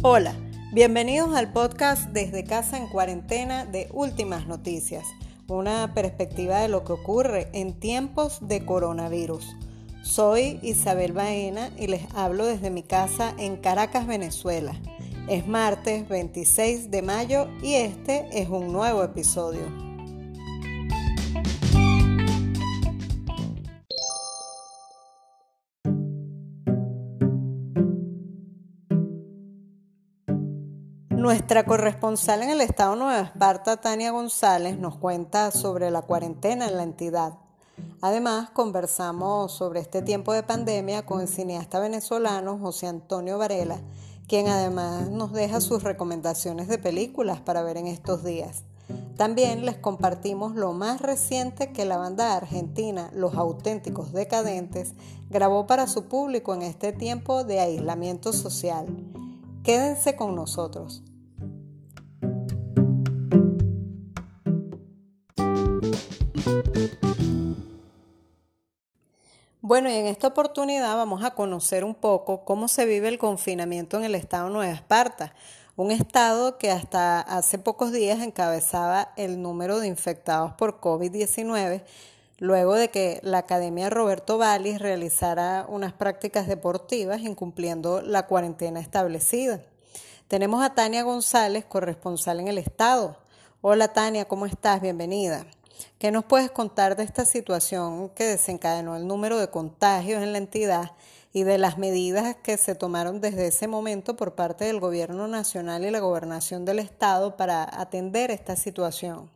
Hola, bienvenidos al podcast Desde Casa en Cuarentena de Últimas Noticias, una perspectiva de lo que ocurre en tiempos de coronavirus. Soy Isabel Baena y les hablo desde mi casa en Caracas, Venezuela. Es martes 26 de mayo y este es un nuevo episodio. Nuestra corresponsal en el estado Nueva Esparta, Tania González, nos cuenta sobre la cuarentena en la entidad. Además, conversamos sobre este tiempo de pandemia con el cineasta venezolano José Antonio Varela, quien además nos deja sus recomendaciones de películas para ver en estos días. También les compartimos lo más reciente que la banda argentina Los Auténticos Decadentes grabó para su público en este tiempo de aislamiento social. Quédense con nosotros. Bueno, y en esta oportunidad vamos a conocer un poco cómo se vive el confinamiento en el estado Nueva Esparta, un estado que hasta hace pocos días encabezaba el número de infectados por COVID-19, luego de que la Academia Roberto Vallis realizara unas prácticas deportivas incumpliendo la cuarentena establecida. Tenemos a Tania González, corresponsal en el estado. Hola Tania, ¿cómo estás? Bienvenida. ¿Qué nos puedes contar de esta situación que desencadenó el número de contagios en la entidad y de las medidas que se tomaron desde ese momento por parte del Gobierno Nacional y la Gobernación del Estado para atender esta situación?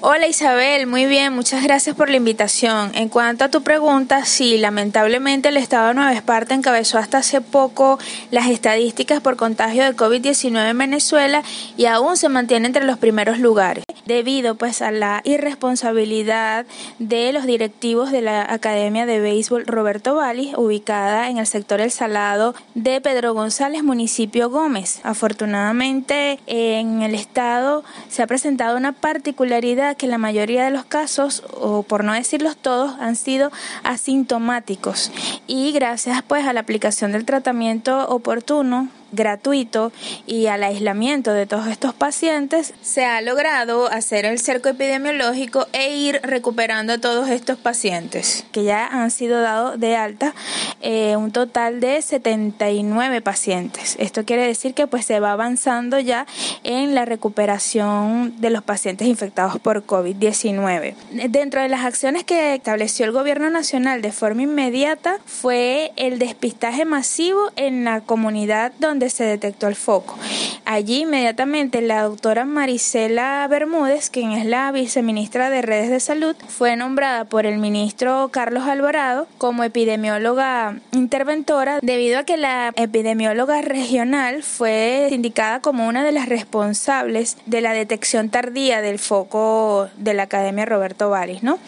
Hola Isabel, muy bien, muchas gracias por la invitación. En cuanto a tu pregunta, sí, lamentablemente el Estado de Nueva Esparta encabezó hasta hace poco las estadísticas por contagio de COVID-19 en Venezuela y aún se mantiene entre los primeros lugares, debido pues a la irresponsabilidad de los directivos de la Academia de Béisbol Roberto Vallis, ubicada en el sector El Salado de Pedro González, municipio Gómez. Afortunadamente en el Estado se ha presentado una particularidad que la mayoría de los casos, o por no decirlos todos, han sido asintomáticos y gracias pues a la aplicación del tratamiento oportuno gratuito y al aislamiento de todos estos pacientes, se ha logrado hacer el cerco epidemiológico e ir recuperando a todos estos pacientes que ya han sido dados de alta, eh, un total de 79 pacientes. Esto quiere decir que pues se va avanzando ya en la recuperación de los pacientes infectados por COVID-19. Dentro de las acciones que estableció el gobierno nacional de forma inmediata fue el despistaje masivo en la comunidad donde se detectó el foco. Allí inmediatamente la doctora Marisela Bermúdez, quien es la viceministra de Redes de Salud, fue nombrada por el ministro Carlos Alvarado como epidemióloga interventora debido a que la epidemióloga regional fue indicada como una de las responsables de la detección tardía del foco de la Academia Roberto Varis, ¿no?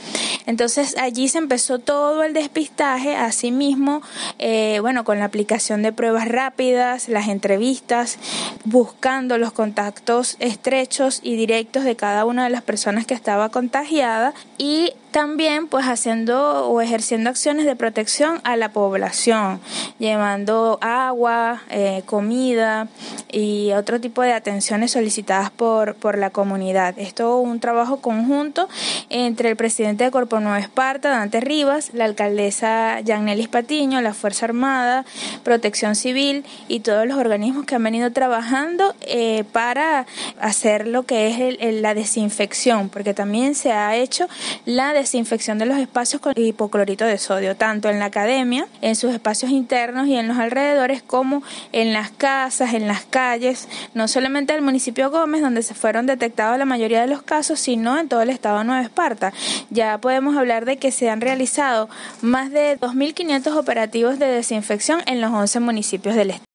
Entonces allí se empezó todo el despistaje, asimismo, eh, bueno, con la aplicación de pruebas rápidas, las entrevistas, buscando los contactos estrechos y directos de cada una de las personas que estaba contagiada y también pues haciendo o ejerciendo acciones de protección a la población, llevando agua, eh, comida y otro tipo de atenciones solicitadas por, por la comunidad. Esto es un trabajo conjunto entre el presidente de Corpo Nueva Esparta, Dante Rivas, la alcaldesa Yanelis Patiño, la Fuerza Armada, Protección Civil y todos los organismos que han venido trabajando eh, para hacer lo que es la desinfección, porque también se ha hecho la desinfección desinfección de los espacios con hipoclorito de sodio, tanto en la academia, en sus espacios internos y en los alrededores, como en las casas, en las calles, no solamente del municipio Gómez, donde se fueron detectados la mayoría de los casos, sino en todo el estado de Nueva Esparta. Ya podemos hablar de que se han realizado más de 2.500 operativos de desinfección en los 11 municipios del estado.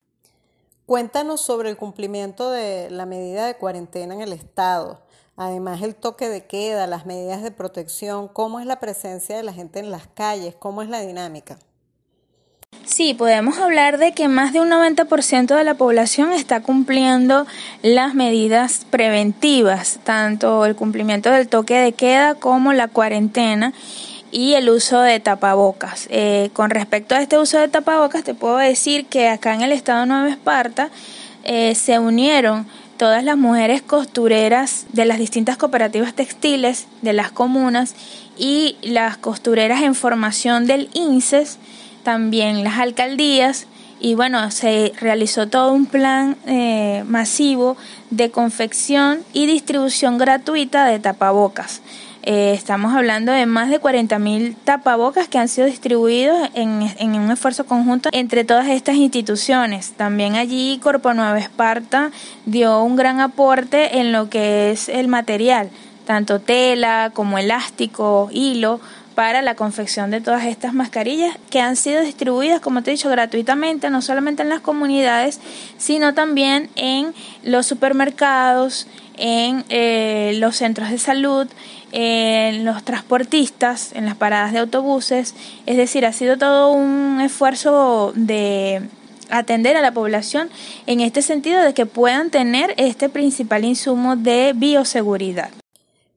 Cuéntanos sobre el cumplimiento de la medida de cuarentena en el estado. Además, el toque de queda, las medidas de protección, cómo es la presencia de la gente en las calles, cómo es la dinámica. Sí, podemos hablar de que más de un 90% de la población está cumpliendo las medidas preventivas, tanto el cumplimiento del toque de queda como la cuarentena y el uso de tapabocas. Eh, con respecto a este uso de tapabocas, te puedo decir que acá en el estado Nueva Esparta eh, se unieron todas las mujeres costureras de las distintas cooperativas textiles de las comunas y las costureras en formación del INSES, también las alcaldías, y bueno, se realizó todo un plan eh, masivo de confección y distribución gratuita de tapabocas. Eh, estamos hablando de más de 40.000 tapabocas que han sido distribuidos en, en, un esfuerzo conjunto entre todas estas instituciones. También allí Corpo Nueva Esparta dio un gran aporte en lo que es el material, tanto tela como elástico, hilo, para la confección de todas estas mascarillas que han sido distribuidas, como te he dicho, gratuitamente, no solamente en las comunidades, sino también en los supermercados, en eh, los centros de salud, en los transportistas, en las paradas de autobuses. Es decir, ha sido todo un esfuerzo de atender a la población en este sentido de que puedan tener este principal insumo de bioseguridad.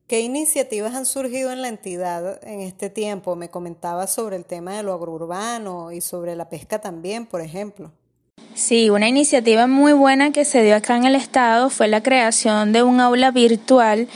¿Qué iniciativas han surgido en la entidad en este tiempo? Me comentaba sobre el tema de lo agrourbano y sobre la pesca también, por ejemplo. Sí, una iniciativa muy buena que se dio acá en el estado fue la creación de un aula virtual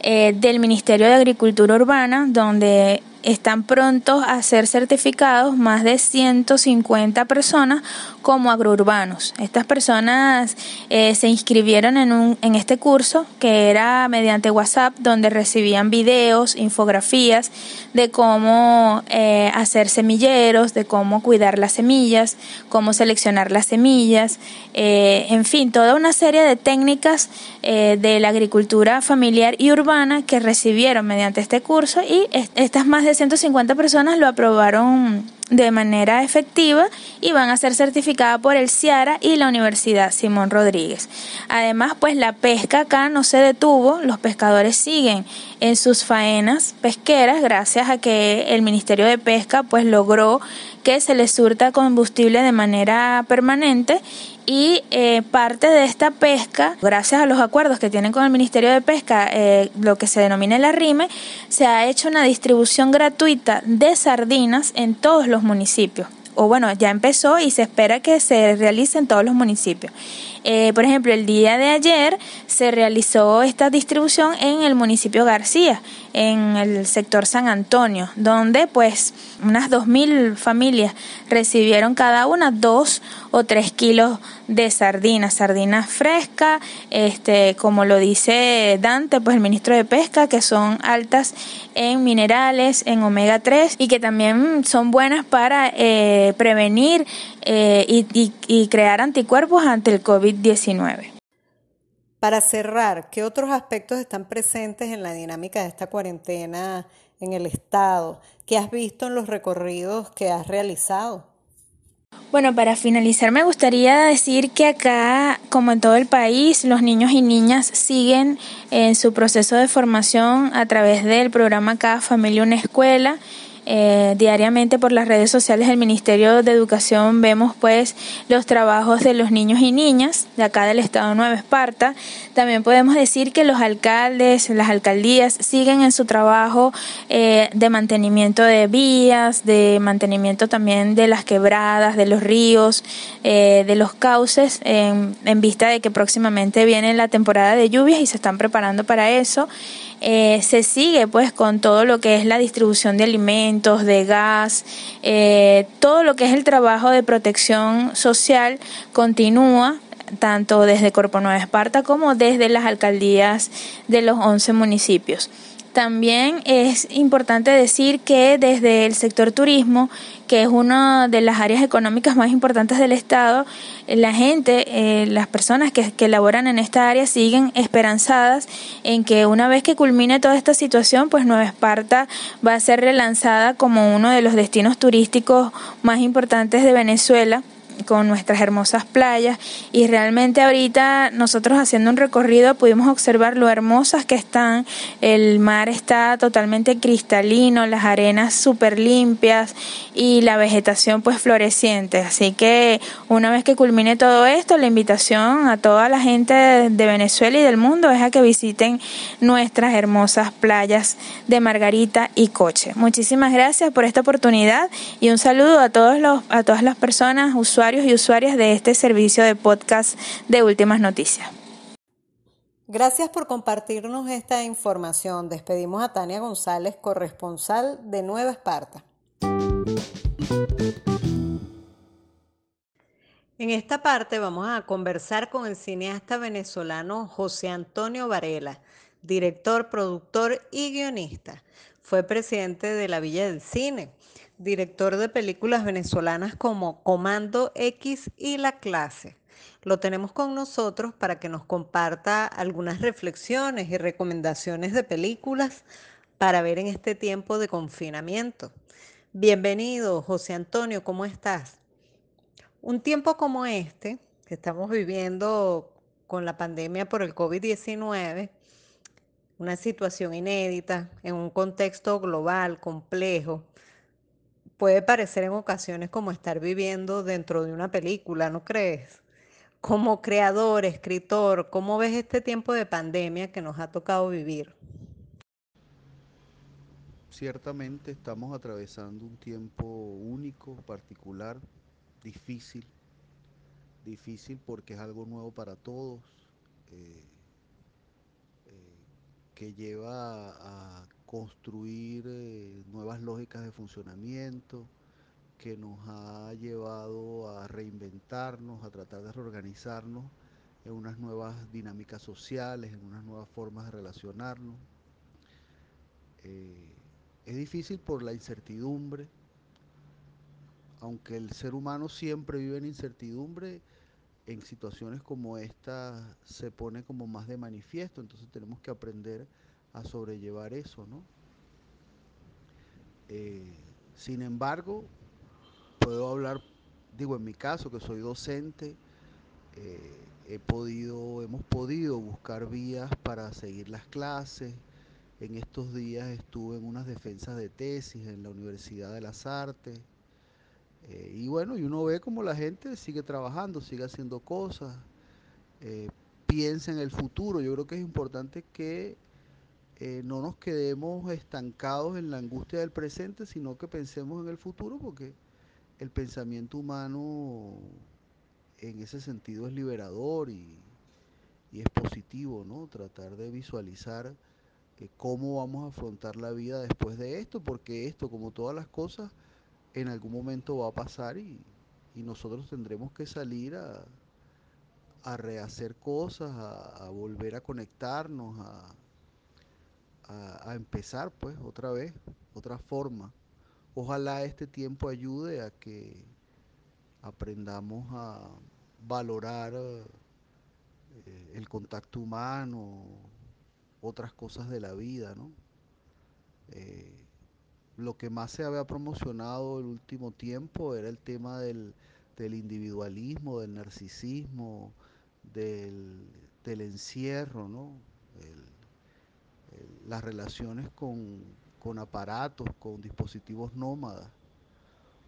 eh, del Ministerio de Agricultura Urbana, donde están prontos a ser certificados más de 150 personas como agrourbanos. Estas personas eh, se inscribieron en, un, en este curso que era mediante WhatsApp donde recibían videos, infografías de cómo eh, hacer semilleros, de cómo cuidar las semillas, cómo seleccionar las semillas, eh, en fin, toda una serie de técnicas de la agricultura familiar y urbana que recibieron mediante este curso y estas más de 150 personas lo aprobaron de manera efectiva y van a ser certificadas por el CIARA y la Universidad Simón Rodríguez. Además, pues la pesca acá no se detuvo, los pescadores siguen en sus faenas pesqueras gracias a que el Ministerio de Pesca pues logró que se les surta combustible de manera permanente y eh, parte de esta pesca, gracias a los acuerdos que tienen con el Ministerio de Pesca, eh, lo que se denomina el arrime, se ha hecho una distribución gratuita de sardinas en todos los municipios. O bueno, ya empezó y se espera que se realice en todos los municipios. Eh, por ejemplo, el día de ayer se realizó esta distribución en el municipio García, en el sector San Antonio, donde pues unas 2.000 familias recibieron cada una dos o tres kilos de sardinas, sardinas frescas, este, como lo dice Dante, pues el ministro de Pesca, que son altas en minerales, en omega 3 y que también son buenas para eh, prevenir eh, y, y crear anticuerpos ante el COVID-19. Para cerrar, ¿qué otros aspectos están presentes en la dinámica de esta cuarentena en el Estado? ¿Qué has visto en los recorridos que has realizado? Bueno, para finalizar me gustaría decir que acá, como en todo el país, los niños y niñas siguen en su proceso de formación a través del programa Cada Familia Una Escuela eh, diariamente por las redes sociales del Ministerio de Educación vemos pues los trabajos de los niños y niñas de acá del estado de Nueva Esparta. También podemos decir que los alcaldes, las alcaldías siguen en su trabajo eh, de mantenimiento de vías, de mantenimiento también de las quebradas, de los ríos, eh, de los cauces, en, en vista de que próximamente viene la temporada de lluvias y se están preparando para eso. Eh, se sigue pues con todo lo que es la distribución de alimentos, de gas, eh, todo lo que es el trabajo de protección social continúa tanto desde Corpo Nueva Esparta como desde las alcaldías de los 11 municipios. También es importante decir que desde el sector turismo, que es una de las áreas económicas más importantes del Estado, la gente, eh, las personas que, que laboran en esta área siguen esperanzadas en que una vez que culmine toda esta situación, pues Nueva Esparta va a ser relanzada como uno de los destinos turísticos más importantes de Venezuela con nuestras hermosas playas. Y realmente ahorita nosotros haciendo un recorrido pudimos observar lo hermosas que están, el mar está totalmente cristalino, las arenas súper limpias y la vegetación pues floreciente, así que una vez que culmine todo esto, la invitación a toda la gente de Venezuela y del mundo es a que visiten nuestras hermosas playas de Margarita y Coche. Muchísimas gracias por esta oportunidad y un saludo a todos los a todas las personas, usuarios y usuarias de este servicio de podcast de Últimas Noticias. Gracias por compartirnos esta información. Despedimos a Tania González, corresponsal de Nueva Esparta. En esta parte vamos a conversar con el cineasta venezolano José Antonio Varela, director, productor y guionista. Fue presidente de la Villa del Cine, director de películas venezolanas como Comando X y La Clase. Lo tenemos con nosotros para que nos comparta algunas reflexiones y recomendaciones de películas para ver en este tiempo de confinamiento. Bienvenido, José Antonio, ¿cómo estás? Un tiempo como este, que estamos viviendo con la pandemia por el COVID-19, una situación inédita, en un contexto global, complejo, puede parecer en ocasiones como estar viviendo dentro de una película, ¿no crees? Como creador, escritor, ¿cómo ves este tiempo de pandemia que nos ha tocado vivir? Ciertamente estamos atravesando un tiempo único, particular, difícil, difícil porque es algo nuevo para todos, eh, eh, que lleva a construir eh, nuevas lógicas de funcionamiento, que nos ha llevado a reinventarnos, a tratar de reorganizarnos en unas nuevas dinámicas sociales, en unas nuevas formas de relacionarnos. es difícil por la incertidumbre, aunque el ser humano siempre vive en incertidumbre, en situaciones como esta se pone como más de manifiesto, entonces tenemos que aprender a sobrellevar eso, ¿no? Eh, sin embargo, puedo hablar, digo en mi caso que soy docente, eh, he podido, hemos podido buscar vías para seguir las clases. En estos días estuve en unas defensas de tesis en la Universidad de las Artes eh, y bueno, y uno ve como la gente sigue trabajando, sigue haciendo cosas, piensa en el futuro. Yo creo que es importante que eh, no nos quedemos estancados en la angustia del presente, sino que pensemos en el futuro, porque el pensamiento humano en ese sentido es liberador y, es positivo, ¿no? Tratar de visualizar cómo vamos a afrontar la vida después de esto, porque esto, como todas las cosas, en algún momento va a pasar y, nosotros tendremos que salir a, a rehacer cosas, a, volver a conectarnos, a, a, empezar pues otra vez, otra forma. Ojalá este tiempo ayude a que aprendamos a valorar eh, el contacto humano, otras cosas de la vida, ¿no? Eh, lo que más se había promocionado el último tiempo era el tema del, individualismo, del narcisismo, del, encierro, ¿no? Las relaciones con, con aparatos, con dispositivos nómadas.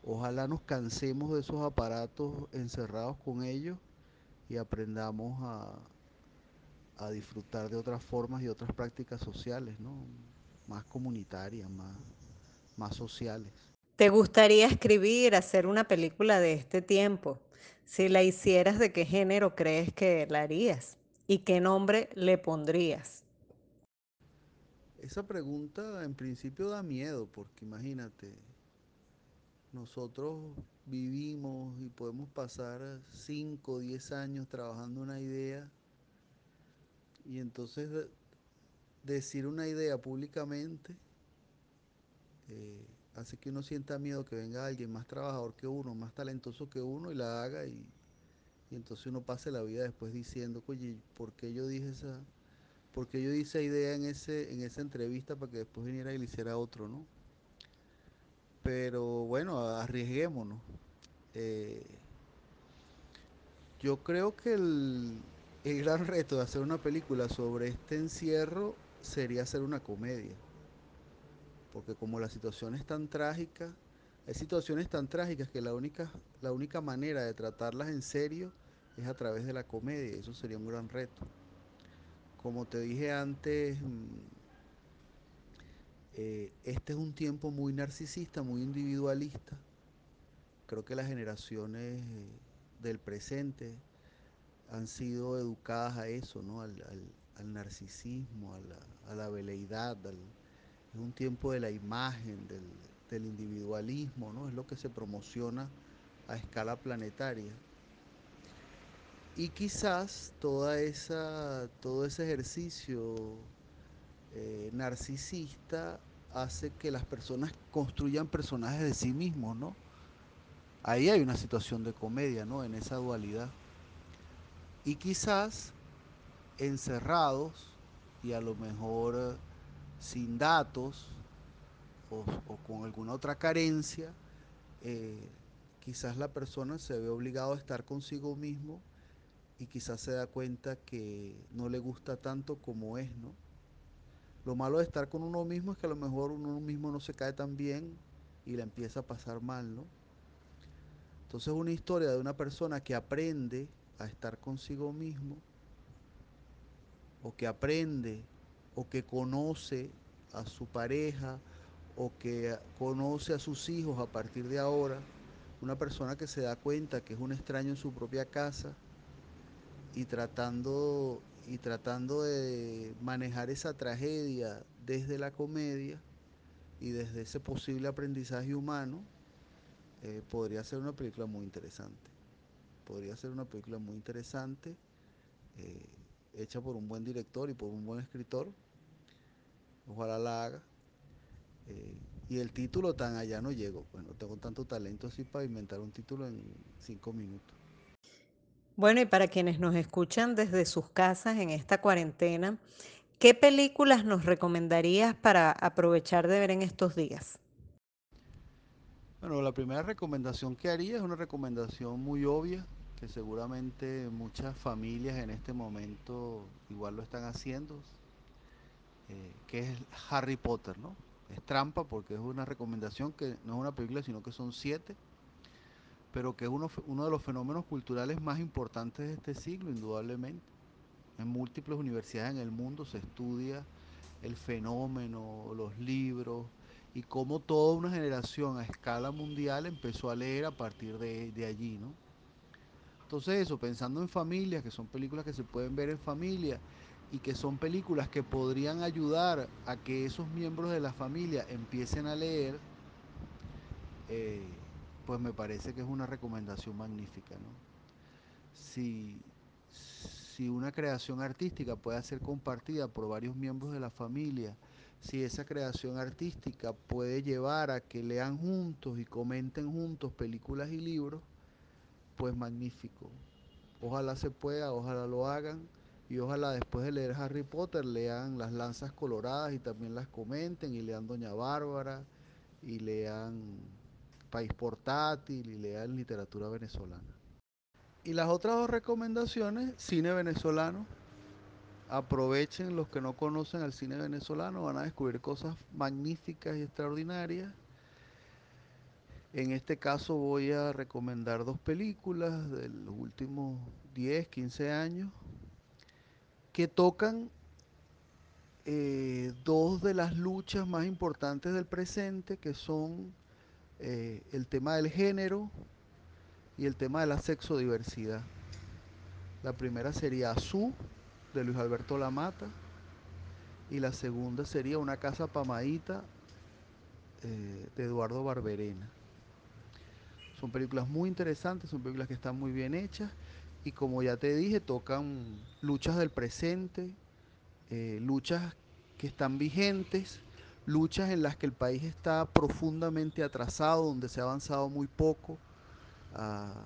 Ojalá nos cansemos de esos aparatos encerrados con ellos y aprendamos a, a disfrutar de otras formas y otras prácticas sociales, ¿no? más comunitarias, más, más sociales. ¿Te gustaría escribir, hacer una película de este tiempo? Si la hicieras, ¿de qué género crees que la harías? ¿Y qué nombre le pondrías? Esa pregunta en principio da miedo, porque imagínate, nosotros vivimos y podemos pasar 5 o 10 años trabajando una idea y entonces decir una idea públicamente eh, hace que uno sienta miedo que venga alguien más trabajador que uno, más talentoso que uno y la haga y, entonces uno pase la vida después diciendo, oye, ¿por qué yo dije esa, por yo di esa idea en ese, en esa entrevista para que después viniera y le hiciera otro, ¿no? Pero bueno, arriesguémonos. Eh, Yo creo que el, el gran reto de hacer una película sobre este encierro sería hacer una comedia. Porque como la situación es tan trágica, hay situaciones tan trágicas que la única, la única manera de tratarlas en serio es a través de la comedia. Eso sería un gran reto. Como te dije antes, mm, eh, este es un tiempo muy narcisista, muy individualista. Creo que las generaciones eh, del presente han sido educadas a eso, ¿no? Al, narcisismo, a la, veleidad, es un tiempo de la imagen, del, del individualismo, ¿no? Es lo que se promociona a escala planetaria. Y quizás toda esa, todo ese ejercicio eh, narcisista hace que las personas construyan personajes de sí mismos, ¿no? Ahí hay una situación de comedia, ¿no? En esa dualidad. Y quizás encerrados y a lo mejor eh, sin datos o, con alguna otra carencia, eh, quizás la persona se ve obligado a estar consigo mismo y quizás se da cuenta que no le gusta tanto como es, ¿no? Lo malo de estar con uno mismo es que a lo mejor uno mismo no se cae tan bien y le empieza a pasar mal, ¿no? Entonces es una historia de una persona que aprende a estar consigo mismo o que aprende o que conoce a su pareja o que conoce a sus hijos a partir de ahora, una persona que se da cuenta que es un extraño en su propia casa y tratando, y tratando de manejar esa tragedia desde la comedia y desde ese posible aprendizaje humano, eh, podría ser una película muy interesante. Podría ser una película muy interesante, eh, hecha por un buen director y por un buen escritor. Ojalá la haga. Eh, y el título tan allá no llego, pues no tengo tanto talento así para inventar un título en cinco minutos. Bueno, y para quienes nos escuchan desde sus casas en esta cuarentena, ¿qué películas nos recomendarías para aprovechar de ver en estos días? Bueno, la primera recomendación que haría es una recomendación muy obvia, que seguramente muchas familias en este momento igual lo están haciendo, eh, que es Harry Potter, ¿no? Es trampa porque es una recomendación que no es una película, sino que son siete, pero que es uno, de los fenómenos culturales más importantes de este siglo, indudablemente. En múltiples universidades en el mundo se estudia el fenómeno, los libros, y cómo toda una generación a escala mundial empezó a leer a partir de, de, allí, ¿no? Entonces eso, pensando en familias, que son películas que se pueden ver en familia y que son películas que podrían ayudar a que esos miembros de la familia empiecen a leer, eh, pues me parece que es una recomendación magnífica, ¿no? Si, si una creación artística puede ser compartida por varios miembros de la familia, si esa creación artística puede llevar a que lean juntos y comenten juntos películas y libros, pues magnífico. Ojalá se pueda, ojalá lo hagan y ojalá después de leer Harry Potter lean Las Lanzas Coloradas y también las comenten y lean Doña Bárbara y lean País Portátil y lean literatura venezolana. Y las otras dos recomendaciones, cine venezolano, aprovechen los que no conocen al cine venezolano, van a descubrir cosas magníficas y extraordinarias. En este caso voy a recomendar dos películas de los últimos 10, 15 años que tocan eh, dos de las luchas más importantes del presente, que son eh, el tema del género y el tema de la sexodiversidad. La primera sería Azú, de Luis Alberto Lamata, y la segunda sería Una casa pamadita eh, de Eduardo Barberena. Son películas muy interesantes, son películas que están muy bien hechas y como ya te dije, tocan luchas del presente, eh, luchas que están vigentes, luchas en las que el país está profundamente atrasado, donde se ha avanzado muy poco, uh,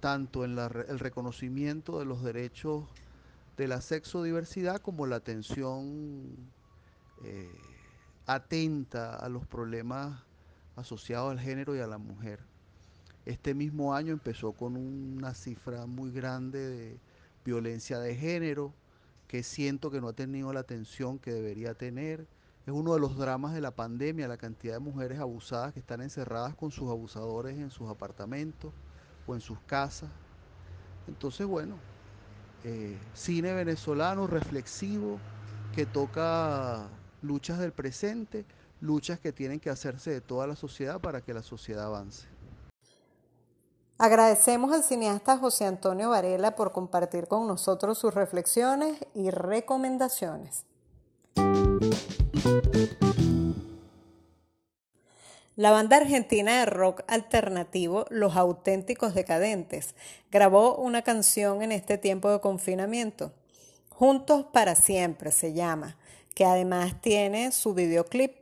tanto en la, el reconocimiento de los derechos de la sexodiversidad como la atención eh, atenta a los problemas asociados al género y a la mujer. Este mismo año empezó con una cifra muy grande de violencia de género, que siento que no ha tenido la atención que debería tener. Es uno de los dramas de la pandemia, la cantidad de mujeres abusadas que están encerradas con sus abusadores en sus apartamentos o en sus casas. Entonces, bueno, eh, cine venezolano reflexivo que toca luchas del presente, luchas que tienen que hacerse de toda la sociedad para que la sociedad avance. Agradecemos al cineasta José Antonio Varela por compartir con nosotros sus reflexiones y recomendaciones. La banda argentina de rock alternativo Los Auténticos Decadentes grabó una canción en este tiempo de confinamiento. Juntos para siempre se llama, que además tiene su videoclip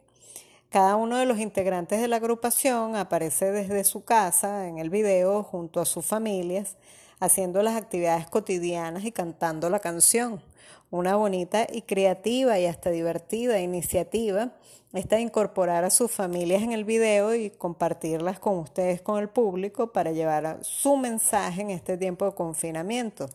cada uno de los integrantes de la agrupación aparece desde su casa en el video junto a sus familias, haciendo las actividades cotidianas y cantando la canción. Una bonita y creativa y hasta divertida iniciativa está incorporar a sus familias en el video y compartirlas con ustedes, con el público, para llevar su mensaje en este tiempo de confinamiento.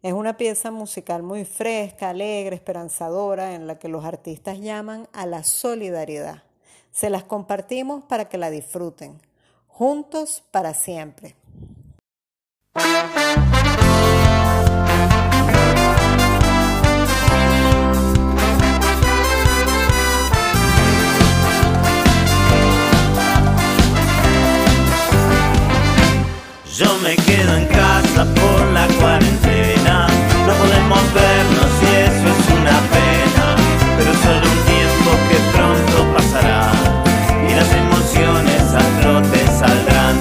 Es una pieza musical muy fresca, alegre, esperanzadora, en la que los artistas llaman a la solidaridad. Se las compartimos para que la disfruten. Juntos para siempre. Yo me quedo en casa por la cuarentena. No podemos vernos y eso es una pena. Pero solo un tiempo que pronto pasará las emociones a flote saldrán.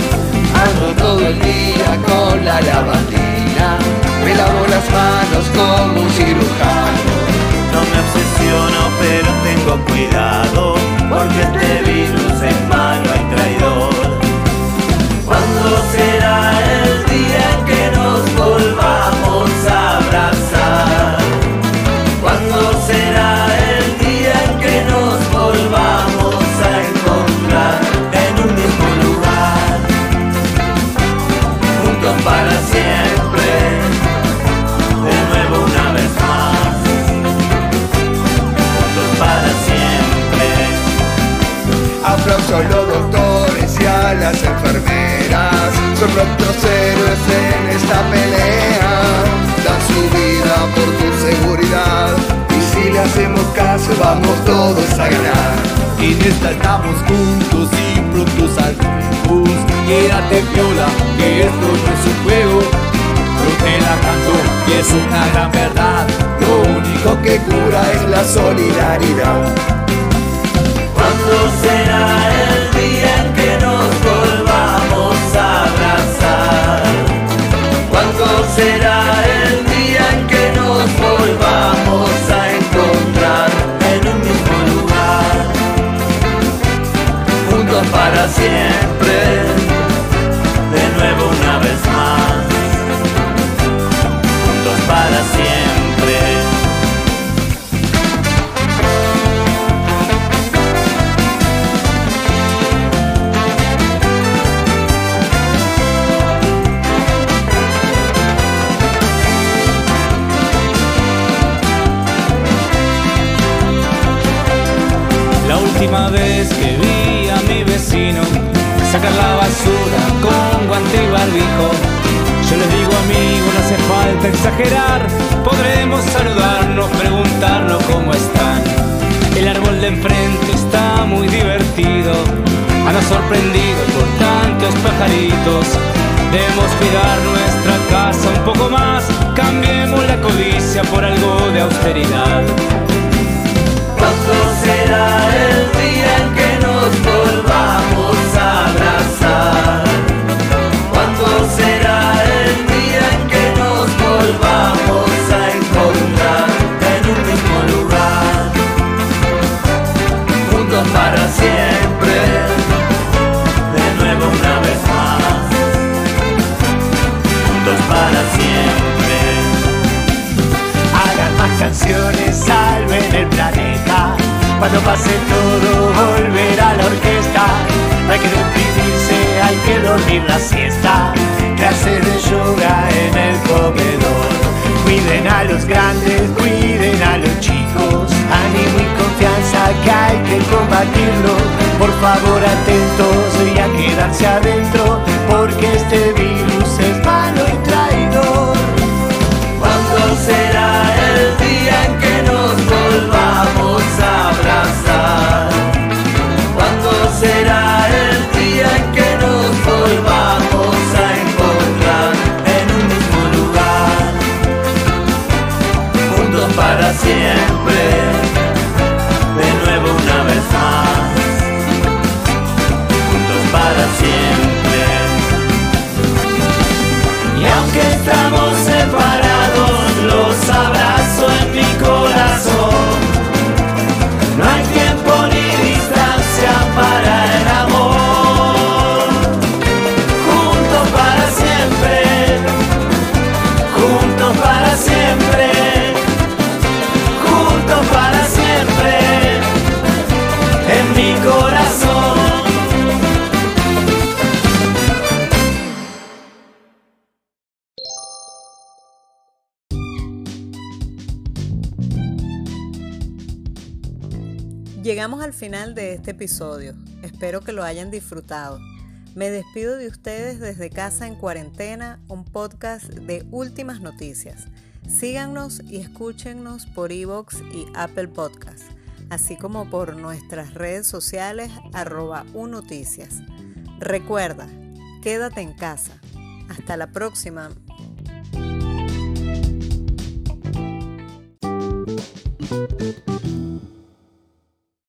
Ando todo el día con la lavandina, me lavo las manos como un cirujano. No me obsesiono, pero tengo cuidado, porque este virus son nuestros héroes en esta pelea, dan su vida por tu seguridad, y si le hacemos caso vamos todos a ganar. En esta estamos juntos y pronto saldremos Quédate viola, que esto no es un juego. Yo te la canto y es una gran verdad. Lo único que cura es la solidaridad. ¿Cuándo será el para Llegamos al final de este episodio. Espero que lo hayan disfrutado. Me despido de ustedes desde Casa en Cuarentena, un podcast de últimas noticias. Síganos y escúchenos por Evox y Apple Podcast, así como por nuestras redes sociales arroba unoticias. Recuerda, quédate en casa. Hasta la próxima.